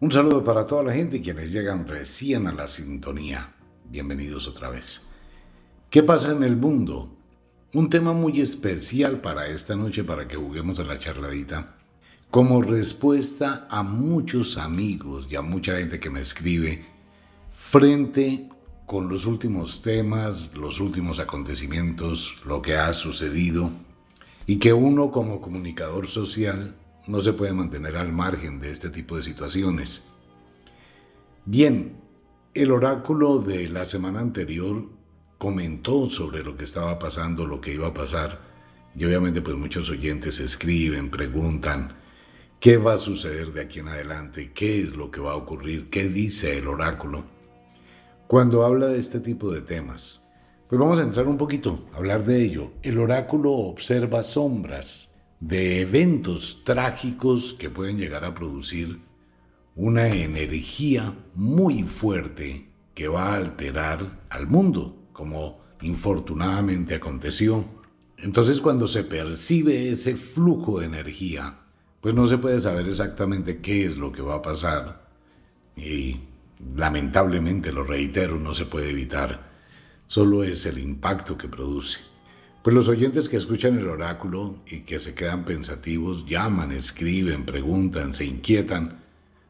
Un saludo para toda la gente quienes llegan recién a la sintonía. Bienvenidos otra vez. ¿Qué pasa en el mundo? Un tema muy especial para esta noche para que juguemos a la charladita. Como respuesta a muchos amigos y a mucha gente que me escribe frente con los últimos temas, los últimos acontecimientos, lo que ha sucedido y que uno como comunicador social no se puede mantener al margen de este tipo de situaciones. Bien, el oráculo de la semana anterior comentó sobre lo que estaba pasando, lo que iba a pasar, y obviamente pues muchos oyentes escriben, preguntan, ¿qué va a suceder de aquí en adelante? ¿Qué es lo que va a ocurrir? ¿Qué dice el oráculo? Cuando habla de este tipo de temas, pues vamos a entrar un poquito, a hablar de ello. El oráculo observa sombras, de eventos trágicos que pueden llegar a producir una energía muy fuerte que va a alterar al mundo, como infortunadamente aconteció. Entonces cuando se percibe ese flujo de energía, pues no se puede saber exactamente qué es lo que va a pasar. Y lamentablemente, lo reitero, no se puede evitar. Solo es el impacto que produce. Pues los oyentes que escuchan el oráculo y que se quedan pensativos llaman, escriben, preguntan, se inquietan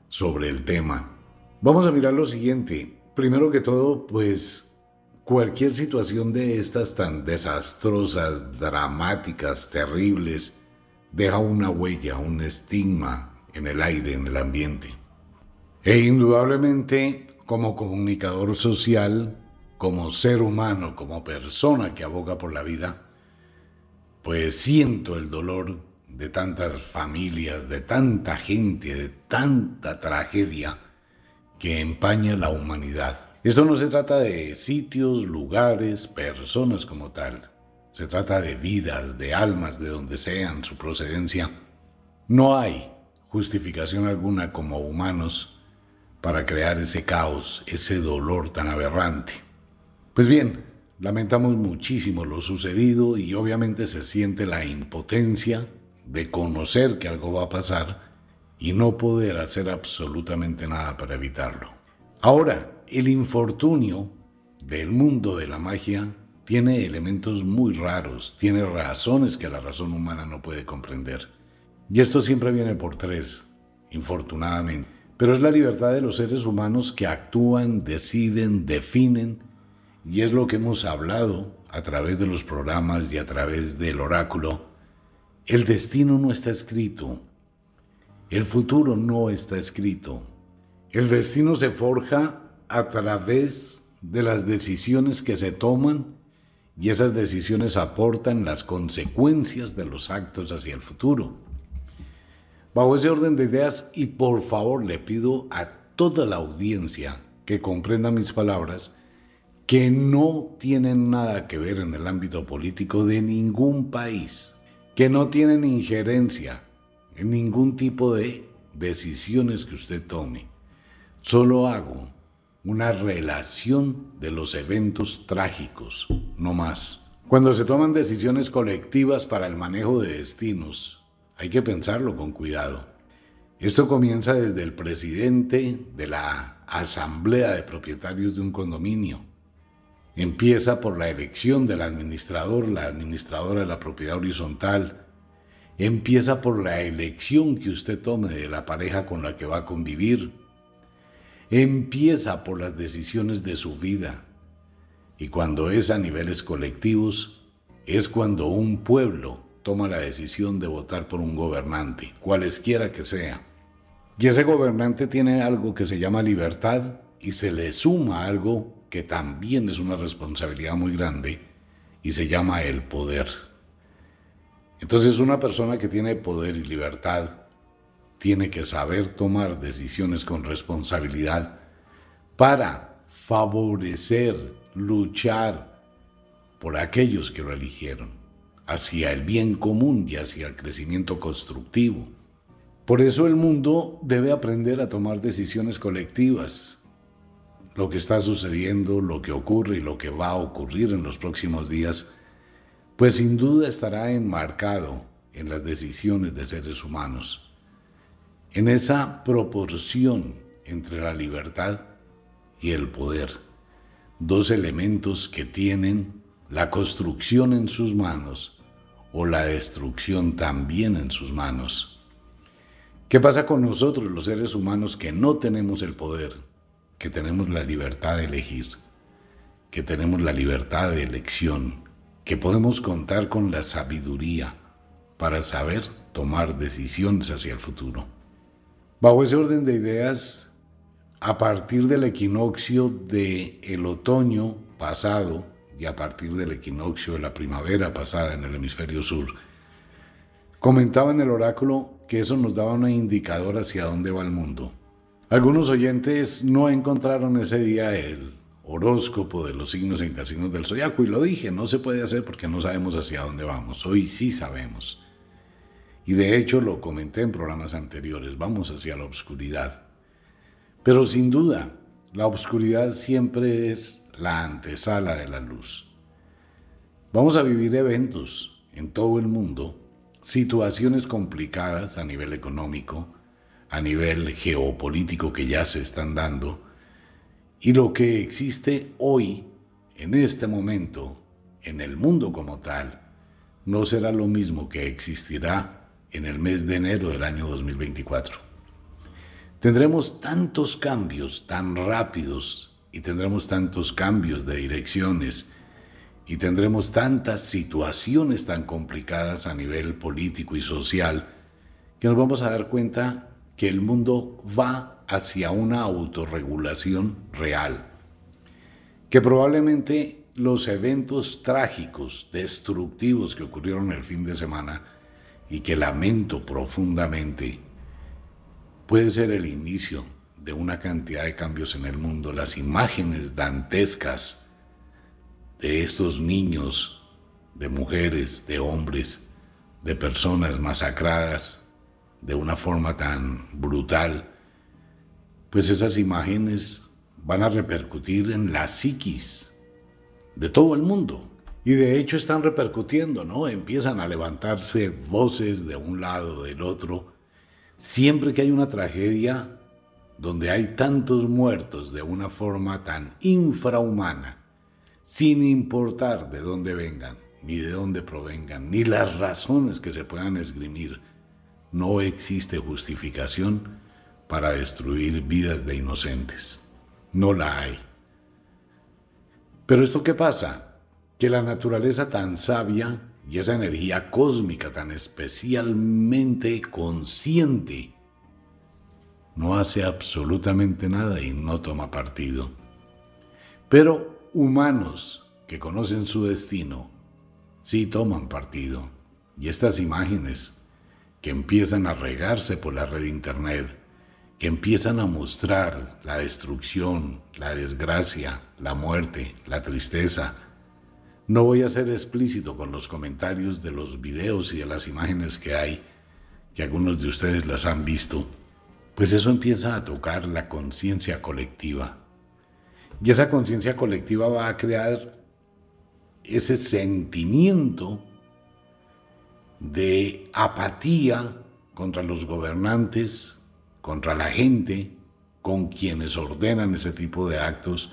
sobre el tema. Vamos a mirar lo siguiente. Primero que todo, pues cualquier situación de estas tan desastrosas, dramáticas, terribles, deja una huella, un estigma en el aire, en el ambiente. E indudablemente, como comunicador social, como ser humano, como persona que aboga por la vida, pues siento el dolor de tantas familias, de tanta gente, de tanta tragedia que empaña la humanidad. Esto no se trata de sitios, lugares, personas como tal. Se trata de vidas, de almas, de donde sean su procedencia. No hay justificación alguna como humanos para crear ese caos, ese dolor tan aberrante. Pues bien, lamentamos muchísimo lo sucedido y obviamente se siente la impotencia de conocer que algo va a pasar y no poder hacer absolutamente nada para evitarlo. Ahora, el infortunio del mundo de la magia tiene elementos muy raros, tiene razones que la razón humana no puede comprender. Y esto siempre viene por tres, infortunadamente. Pero es la libertad de los seres humanos que actúan, deciden, definen y es lo que hemos hablado a través de los programas y a través del oráculo. El destino no está escrito. El futuro no está escrito. El destino se forja a través de las decisiones que se toman y esas decisiones aportan las consecuencias de los actos hacia el futuro. Bajo ese orden de ideas, y por favor le pido a toda la audiencia que comprenda mis palabras, que no tienen nada que ver en el ámbito político de ningún país, que no tienen injerencia en ningún tipo de decisiones que usted tome. Solo hago una relación de los eventos trágicos, no más. Cuando se toman decisiones colectivas para el manejo de destinos, hay que pensarlo con cuidado. Esto comienza desde el presidente de la asamblea de propietarios de un condominio, Empieza por la elección del administrador, la administradora de la propiedad horizontal, Empieza por la elección que usted tome de la pareja con la que va a convivir. Empieza por las decisiones de su vida. Y cuando es a niveles colectivos, es cuando un pueblo toma la decisión de votar por un gobernante, cualesquiera que sea. Y ese gobernante tiene algo que se llama libertad y se le suma algo que también es una responsabilidad muy grande y se llama el poder. Entonces una persona que tiene poder y libertad tiene que saber tomar decisiones con responsabilidad para favorecer, luchar por aquellos que lo eligieron, hacia el bien común y hacia el crecimiento constructivo. Por eso el mundo debe aprender a tomar decisiones colectivas. Lo que está sucediendo, lo que ocurre y lo que va a ocurrir en los próximos días pues sin duda estará enmarcado en las decisiones de seres humanos, en esa proporción entre la libertad y el poder, dos elementos que tienen la construcción en sus manos o la destrucción también en sus manos. ¿Qué pasa con nosotros los seres humanos que no tenemos el poder, que tenemos la libertad de elegir, que tenemos la libertad de elección, que podemos contar con la sabiduría para saber tomar decisiones hacia el futuro. Bajo ese orden de ideas, a partir del equinoccio del el otoño pasado y a partir del equinoccio de la primavera pasada en el hemisferio sur, comentaba en el oráculo que eso nos daba un indicador hacia dónde va el mundo. Algunos oyentes no encontraron ese día el horóscopo de los signos e intersignos del zodiaco y lo dije, no se puede hacer porque no sabemos hacia dónde vamos. Hoy sí sabemos. Y de hecho lo comenté en programas anteriores, vamos hacia la oscuridad. Pero sin duda, la oscuridad siempre es la antesala de la luz. Vamos a vivir eventos en todo el mundo, situaciones complicadas a nivel económico, a nivel geopolítico que ya se están dando, y lo que existe hoy, en este momento, en el mundo como tal, no será lo mismo que existirá en el mes de enero del año 2024. Tendremos tantos cambios tan rápidos y tendremos tantos cambios de direcciones y tendremos tantas situaciones tan complicadas a nivel político y social que nos vamos a dar cuenta que el mundo va hacia una autorregulación real, que probablemente los eventos trágicos, destructivos que ocurrieron el fin de semana y que lamento profundamente, puede ser el inicio de una cantidad de cambios en el mundo. Las imágenes dantescas de estos niños, de mujeres, de hombres, de personas masacradas de una forma tan brutal, pues esas imágenes van a repercutir en la psiquis de todo el mundo. Y de hecho están repercutiendo, ¿no? Empiezan a levantarse voces de un lado, del otro. Siempre que hay una tragedia donde hay tantos muertos de una forma tan infrahumana, sin importar de dónde vengan, ni de dónde provengan, ni las razones que se puedan esgrimir, no existe justificación para destruir vidas de inocentes. No la hay. Pero esto qué pasa? Que la naturaleza tan sabia y esa energía cósmica tan especialmente consciente no hace absolutamente nada y no toma partido. Pero humanos que conocen su destino sí toman partido. Y estas imágenes que empiezan a regarse por la red internet que empiezan a mostrar la destrucción, la desgracia, la muerte, la tristeza. No voy a ser explícito con los comentarios de los videos y de las imágenes que hay, que algunos de ustedes las han visto, pues eso empieza a tocar la conciencia colectiva. Y esa conciencia colectiva va a crear ese sentimiento de apatía contra los gobernantes, contra la gente con quienes ordenan ese tipo de actos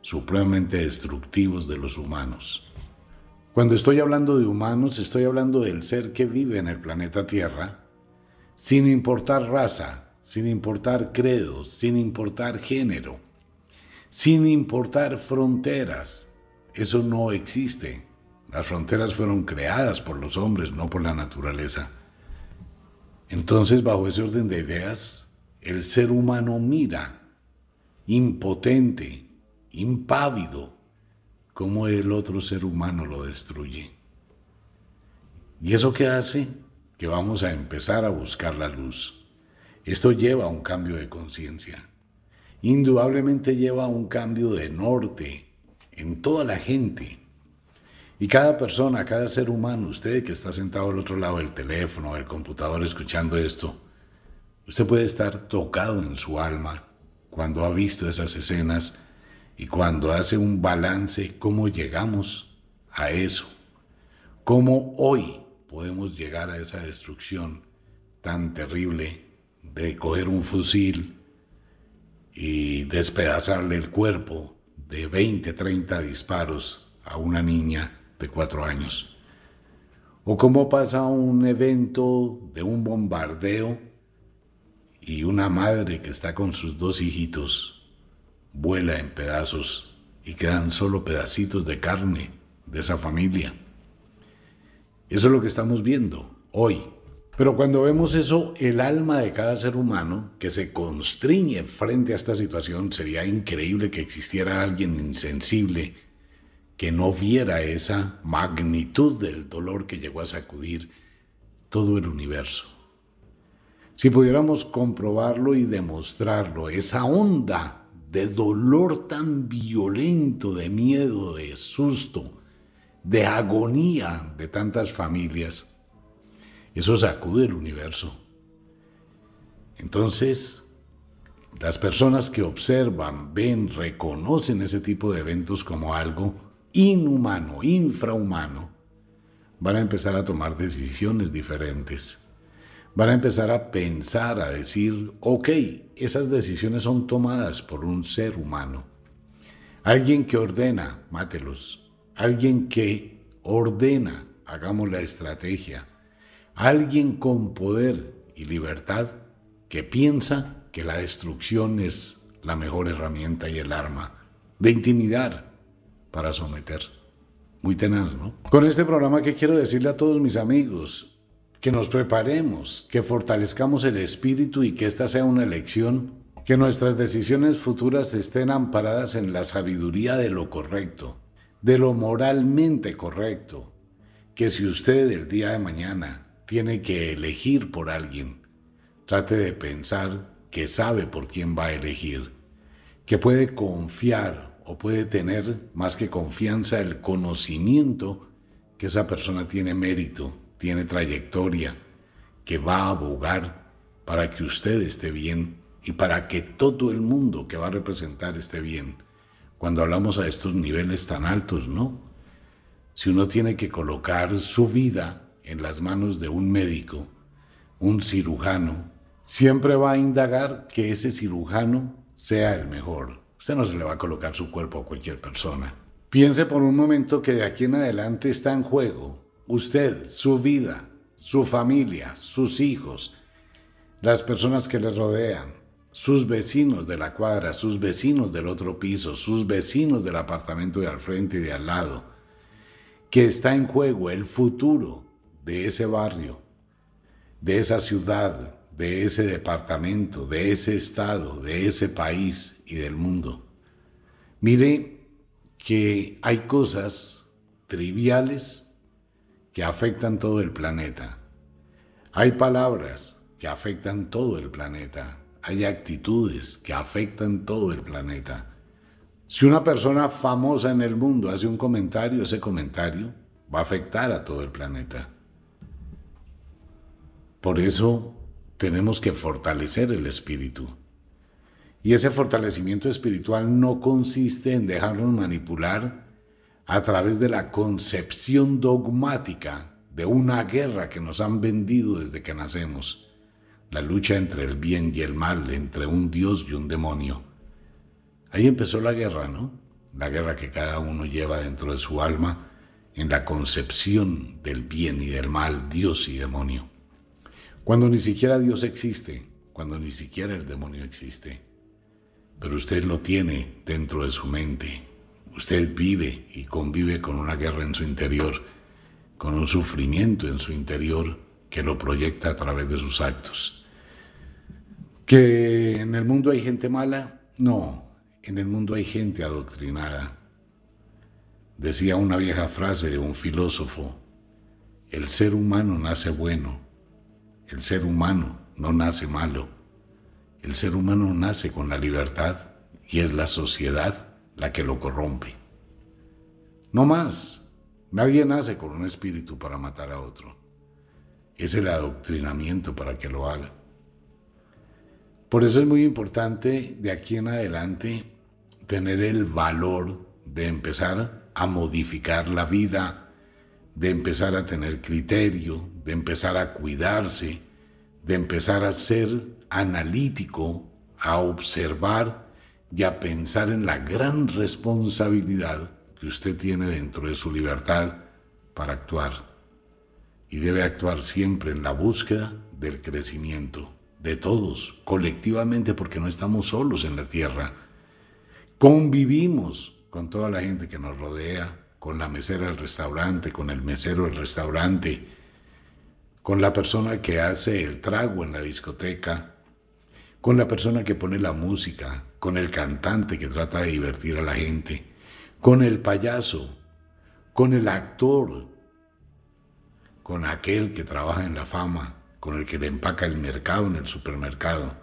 supremamente destructivos de los humanos. Cuando estoy hablando de humanos, estoy hablando del ser que vive en el planeta Tierra, sin importar raza, sin importar credo, sin importar género, sin importar fronteras. Eso no existe. Las fronteras fueron creadas por los hombres, no por la naturaleza. Entonces, bajo ese orden de ideas, el ser humano mira, impotente, impávido, cómo el otro ser humano lo destruye. ¿Y eso qué hace? Que vamos a empezar a buscar la luz. Esto lleva a un cambio de conciencia. Indudablemente lleva a un cambio de norte en toda la gente. Y cada persona, cada ser humano, usted que está sentado al otro lado del teléfono, del computador escuchando esto, usted puede estar tocado en su alma cuando ha visto esas escenas y cuando hace un balance, cómo llegamos a eso, cómo hoy podemos llegar a esa destrucción tan terrible de coger un fusil y despedazarle el cuerpo de 20, 30 disparos a una niña de cuatro años. O cómo pasa un evento de un bombardeo y una madre que está con sus dos hijitos vuela en pedazos y quedan solo pedacitos de carne de esa familia. Eso es lo que estamos viendo hoy. Pero cuando vemos eso, el alma de cada ser humano que se constriñe frente a esta situación, sería increíble que existiera alguien insensible que no viera esa magnitud del dolor que llegó a sacudir todo el universo. Si pudiéramos comprobarlo y demostrarlo, esa onda de dolor tan violento, de miedo, de susto, de agonía de tantas familias, eso sacude el universo. Entonces, las personas que observan, ven, reconocen ese tipo de eventos como algo inhumano, infrahumano, van a empezar a tomar decisiones diferentes van a empezar a pensar, a decir, ok, esas decisiones son tomadas por un ser humano. Alguien que ordena, mátelos. Alguien que ordena, hagamos la estrategia. Alguien con poder y libertad que piensa que la destrucción es la mejor herramienta y el arma de intimidar para someter. Muy tenaz, ¿no? Con este programa que quiero decirle a todos mis amigos, que nos preparemos, que fortalezcamos el espíritu y que esta sea una elección, que nuestras decisiones futuras estén amparadas en la sabiduría de lo correcto, de lo moralmente correcto, que si usted el día de mañana tiene que elegir por alguien, trate de pensar que sabe por quién va a elegir, que puede confiar o puede tener más que confianza el conocimiento que esa persona tiene mérito tiene trayectoria, que va a abogar para que usted esté bien y para que todo el mundo que va a representar esté bien. Cuando hablamos a estos niveles tan altos, ¿no? Si uno tiene que colocar su vida en las manos de un médico, un cirujano, siempre va a indagar que ese cirujano sea el mejor. Usted no se le va a colocar su cuerpo a cualquier persona. Piense por un momento que de aquí en adelante está en juego usted, su vida, su familia, sus hijos, las personas que le rodean, sus vecinos de la cuadra, sus vecinos del otro piso, sus vecinos del apartamento de al frente y de al lado, que está en juego el futuro de ese barrio, de esa ciudad, de ese departamento, de ese estado, de ese país y del mundo. Mire que hay cosas triviales que afectan todo el planeta. Hay palabras que afectan todo el planeta. Hay actitudes que afectan todo el planeta. Si una persona famosa en el mundo hace un comentario, ese comentario va a afectar a todo el planeta. Por eso tenemos que fortalecer el espíritu. Y ese fortalecimiento espiritual no consiste en dejarnos manipular a través de la concepción dogmática de una guerra que nos han vendido desde que nacemos, la lucha entre el bien y el mal, entre un Dios y un demonio. Ahí empezó la guerra, ¿no? La guerra que cada uno lleva dentro de su alma en la concepción del bien y del mal, Dios y demonio. Cuando ni siquiera Dios existe, cuando ni siquiera el demonio existe. Pero usted lo tiene dentro de su mente. Usted vive y convive con una guerra en su interior, con un sufrimiento en su interior que lo proyecta a través de sus actos. ¿Que en el mundo hay gente mala? No, en el mundo hay gente adoctrinada. Decía una vieja frase de un filósofo, el ser humano nace bueno, el ser humano no nace malo, el ser humano nace con la libertad y es la sociedad la que lo corrompe. No más, nadie nace con un espíritu para matar a otro, es el adoctrinamiento para que lo haga. Por eso es muy importante de aquí en adelante tener el valor de empezar a modificar la vida, de empezar a tener criterio, de empezar a cuidarse, de empezar a ser analítico, a observar y a pensar en la gran responsabilidad que usted tiene dentro de su libertad para actuar. Y debe actuar siempre en la búsqueda del crecimiento de todos, colectivamente, porque no estamos solos en la tierra Convivimos con toda la gente que nos rodea, con la mesera del restaurante, con el mesero del restaurante, con la persona que hace el trago en la discoteca, con la persona que pone la música, con el cantante que trata de divertir a la gente, con el payaso, con el actor, con aquel que trabaja en la fama, con el que le empaca el mercado en el supermercado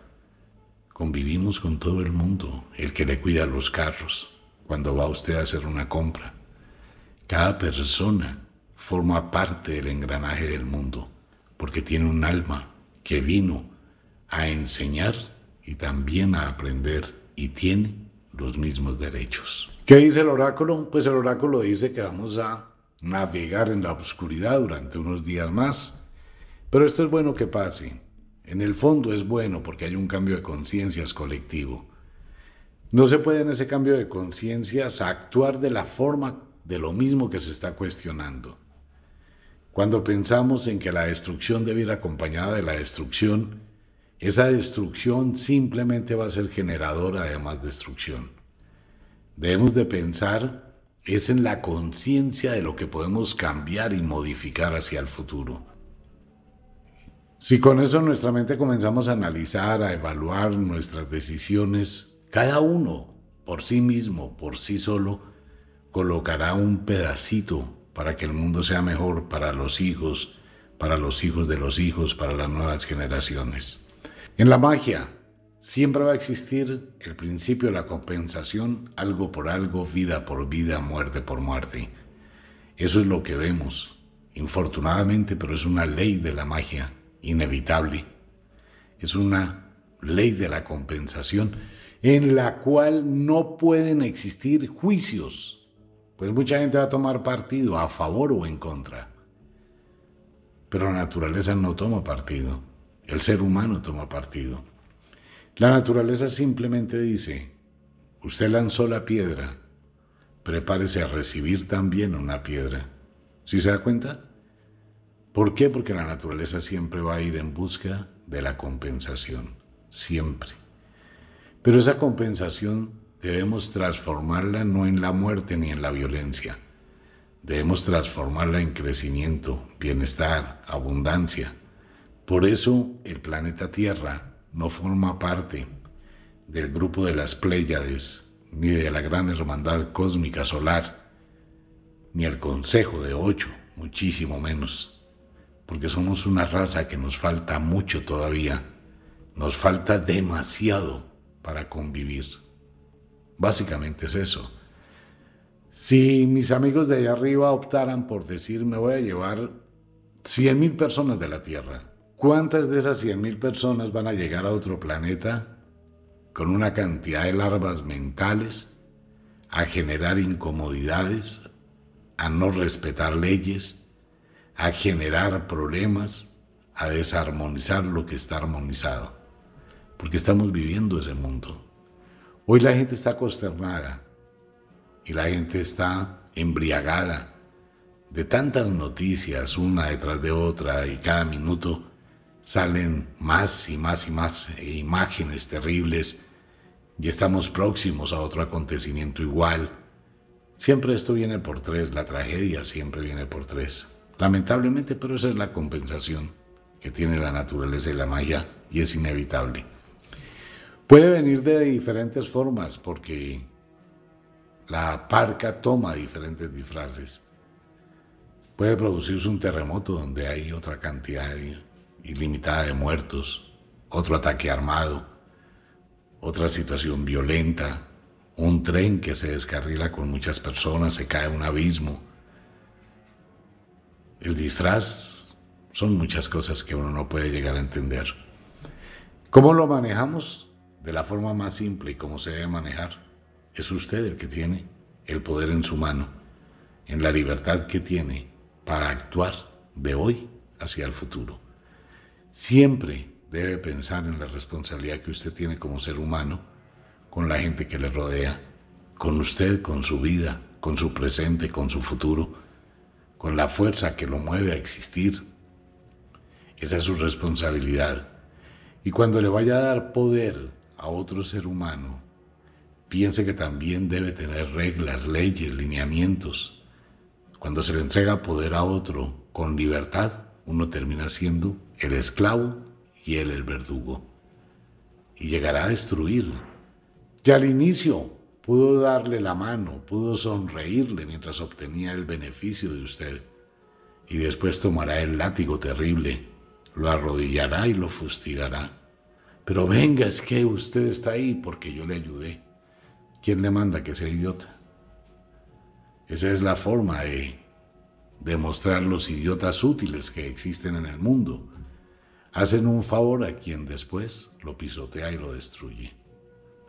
Convivimos con todo el mundo, el que le cuida los carros, cuando va usted a hacer una compra. Cada persona forma parte del engranaje del mundo, porque tiene un alma que vino a enseñar y también a aprender y tiene los mismos derechos. ¿Qué dice el oráculo? Pues el oráculo dice que vamos a navegar en la oscuridad durante unos días más, pero esto es bueno que pase en el fondo es bueno porque hay un cambio de conciencias colectivo. No se puede en ese cambio de conciencias actuar de la forma de lo mismo que se está cuestionando. Cuando pensamos en que la destrucción debe ir acompañada de la destrucción, esa destrucción simplemente va a ser generadora de más destrucción. Debemos de pensar es en la conciencia de lo que podemos cambiar y modificar hacia el futuro. Si con eso nuestra mente comenzamos a analizar, a evaluar nuestras decisiones, cada uno por sí mismo, por sí solo, colocará un pedacito para que el mundo sea mejor para los hijos, para los hijos de los hijos, para las nuevas generaciones. En la magia siempre va a existir el principio de la compensación, algo por algo, vida por vida, muerte por muerte. Eso es lo que vemos, infortunadamente, pero es una ley de la magia inevitable. Es una ley de la compensación en la cual no pueden existir juicios, pues mucha gente va a tomar partido a favor o en contra. Pero la naturaleza no toma partido, el ser humano toma partido. La naturaleza simplemente dice, usted lanzó la piedra, prepárese a recibir también una piedra. ¿Sí se da cuenta? ¿Por qué? Porque la naturaleza siempre va a ir en busca de la compensación, siempre. Pero esa compensación debemos transformarla no en la muerte ni en la violencia. Debemos transformarla en crecimiento, bienestar, abundancia. Por eso el planeta Tierra no forma parte del grupo de las Pléyades, ni de la gran hermandad cósmica solar, ni el Consejo de Ocho, muchísimo menos porque somos una raza que nos falta mucho todavía, nos falta demasiado para convivir. Básicamente es eso. Si mis amigos de allá arriba optaran por decir me voy a llevar 100 mil personas de la Tierra, ¿cuántas de esas 100 mil personas van a llegar a otro planeta con una cantidad de larvas mentales a generar incomodidades, a no respetar leyes, a generar problemas, a desarmonizar lo que está armonizado, porque estamos viviendo ese mundo. Hoy la gente está consternada y la gente está embriagada de tantas noticias, una detrás de otra, y cada minuto salen más y más y más imágenes terribles, y estamos próximos a otro acontecimiento igual. Siempre esto viene por tres, la tragedia siempre viene por tres. Lamentablemente, pero esa es la compensación que tiene la naturaleza y la magia, y es inevitable. Puede venir de diferentes formas, porque la parca toma diferentes disfraces. Puede producirse un terremoto donde hay otra cantidad ilimitada de muertos, otro ataque armado, otra situación violenta, un tren que se descarrila con muchas personas, se cae un abismo. El disfraz son muchas cosas que uno no puede llegar a entender. ¿Cómo lo manejamos? De la forma más simple y como se debe manejar. Es usted el que tiene el poder en su mano, en la libertad que tiene para actuar de hoy hacia el futuro. Siempre debe pensar en la responsabilidad que usted tiene como ser humano con la gente que le rodea, con usted, con su vida, con su presente, con su futuro, con la fuerza que lo mueve a existir. Esa es su responsabilidad. Y cuando le vaya a dar poder a otro ser humano, piense que también debe tener reglas, leyes, lineamientos, cuando se le entrega poder a otro con libertad, uno termina siendo el esclavo y él el verdugo. Y llegará a destruir. Ya al inicio pudo darle la mano, pudo sonreírle mientras obtenía el beneficio de usted. Y después tomará el látigo terrible, lo arrodillará y lo fustigará. Pero venga, es que usted está ahí porque yo le ayudé. ¿Quién le manda que sea idiota? Esa es la forma de demostrar los idiotas útiles que existen en el mundo. Hacen un favor a quien después lo pisotea y lo destruye.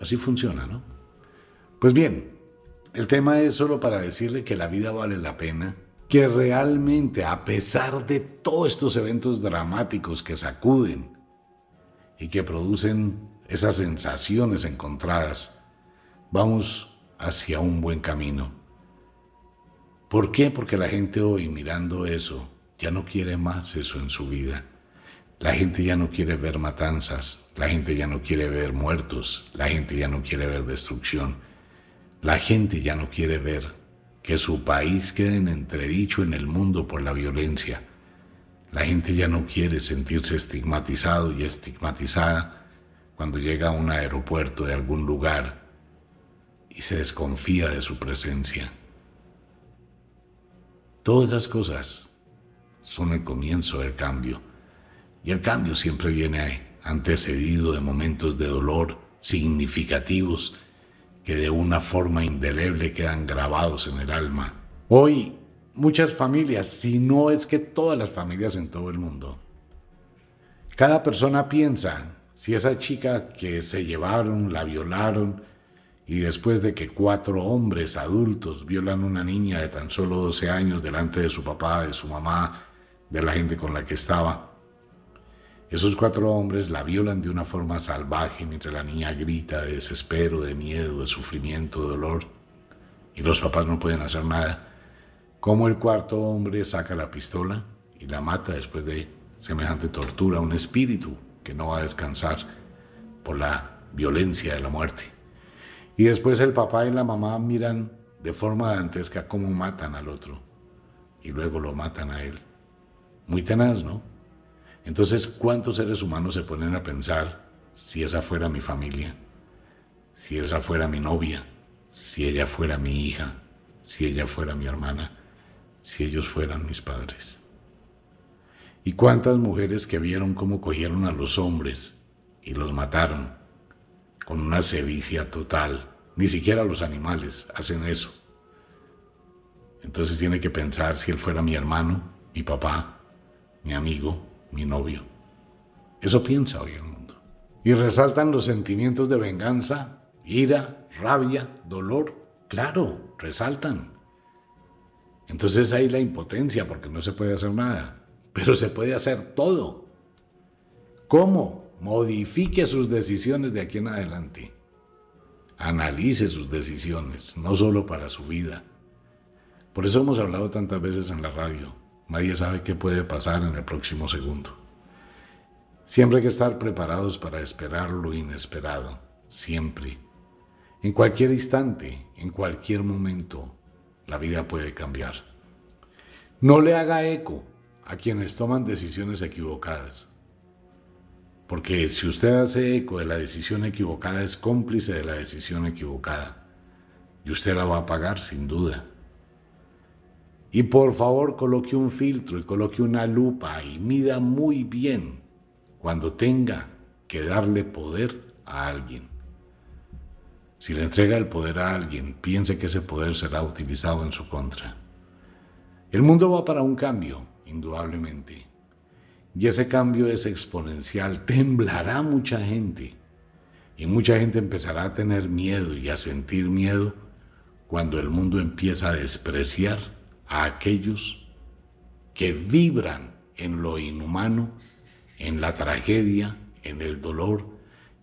Así funciona, ¿no? Pues bien, el tema es solo para decirle que la vida vale la pena, que realmente a pesar de todos estos eventos dramáticos que sacuden y que producen esas sensaciones encontradas, vamos hacia un buen camino ¿Por qué? Porque la gente hoy mirando eso ya no quiere más eso en su vida. La gente ya no quiere ver matanzas, la gente ya no quiere ver muertos, la gente ya no quiere ver destrucción, la gente ya no quiere ver que su país quede en entredicho en el mundo por la violencia. La gente ya no quiere sentirse estigmatizado y estigmatizada cuando llega a un aeropuerto de algún lugar y se desconfía de su presencia. Todas esas cosas son el comienzo del cambio. Y el cambio siempre viene antecedido de momentos de dolor significativos que de una forma indeleble quedan grabados en el alma. Hoy muchas familias, si no es que todas las familias en todo el mundo, cada persona piensa si esa chica que se llevaron, la violaron, y después de que cuatro hombres adultos violan a una niña de tan solo 12 años delante de su papá, de su mamá, de la gente con la que estaba, esos cuatro hombres la violan de una forma salvaje mientras la niña grita de desespero, de miedo, de sufrimiento, de dolor, y los papás no pueden hacer nada. ¿Cómo el cuarto hombre saca la pistola y la mata después de semejante tortura, un espíritu que no va a descansar por la violencia de la muerte? Y después el papá y la mamá miran de forma dantesca cómo matan al otro. Y luego lo matan a él. Muy tenaz, ¿no? Entonces, ¿cuántos seres humanos se ponen a pensar si esa fuera mi familia? Si esa fuera mi novia? Si ella fuera mi hija? Si ella fuera mi hermana? Si ellos fueran mis padres? ¿Y cuántas mujeres que vieron cómo cogieron a los hombres y los mataron? con una sevicia total. Ni siquiera los animales hacen eso. Entonces tiene que pensar si él fuera mi hermano, mi papá, mi amigo, mi novio. Eso piensa hoy el mundo. Y resaltan los sentimientos de venganza, ira, rabia, dolor. Claro, resaltan. Entonces hay la impotencia porque no se puede hacer nada. Pero se puede hacer todo. ¿Cómo? modifique sus decisiones de aquí en adelante. Analice sus decisiones, no solo para su vida. Por eso hemos hablado tantas veces en la radio. Nadie sabe qué puede pasar en el próximo segundo. Siempre hay que estar preparados para esperar lo inesperado. Siempre. En cualquier instante, en cualquier momento, la vida puede cambiar. No le haga eco a quienes toman decisiones equivocadas. Porque si usted hace eco de la decisión equivocada, es cómplice de la decisión equivocada. Y usted la va a pagar sin duda. Y por favor coloque un filtro y coloque una lupa y mida muy bien cuando tenga que darle poder a alguien. Si le entrega el poder a alguien, piense que ese poder será utilizado en su contra. El mundo va para un cambio, indudablemente. Y ese cambio es exponencial. Temblará mucha gente. Y mucha gente empezará a tener miedo y a sentir miedo cuando el mundo empieza a despreciar a aquellos que vibran en lo inhumano, en la tragedia, en el dolor,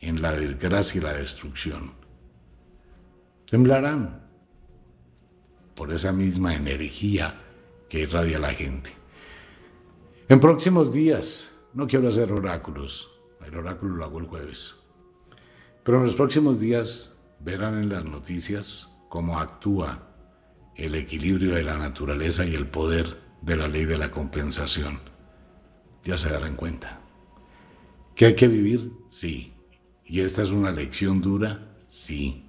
en la desgracia y la destrucción temblarán por esa misma energía que irradia la gente. En próximos días, no quiero hacer oráculos, el oráculo lo hago el jueves, pero en los próximos días verán en las noticias cómo actúa el equilibrio de la naturaleza y el poder de la ley de la compensación. Ya se darán cuenta. ¿Que hay que vivir? Sí. ¿Y esta es una lección dura? Sí.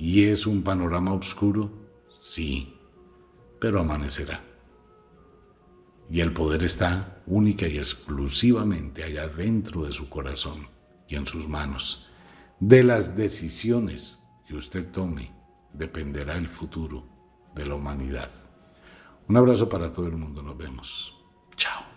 ¿Y es un panorama oscuro? Sí, pero amanecerá. Y el poder está única y exclusivamente allá dentro de su corazón y en sus manos. De las decisiones que usted tome dependerá el futuro de la humanidad. Un abrazo para todo el mundo, nos vemos. Chao.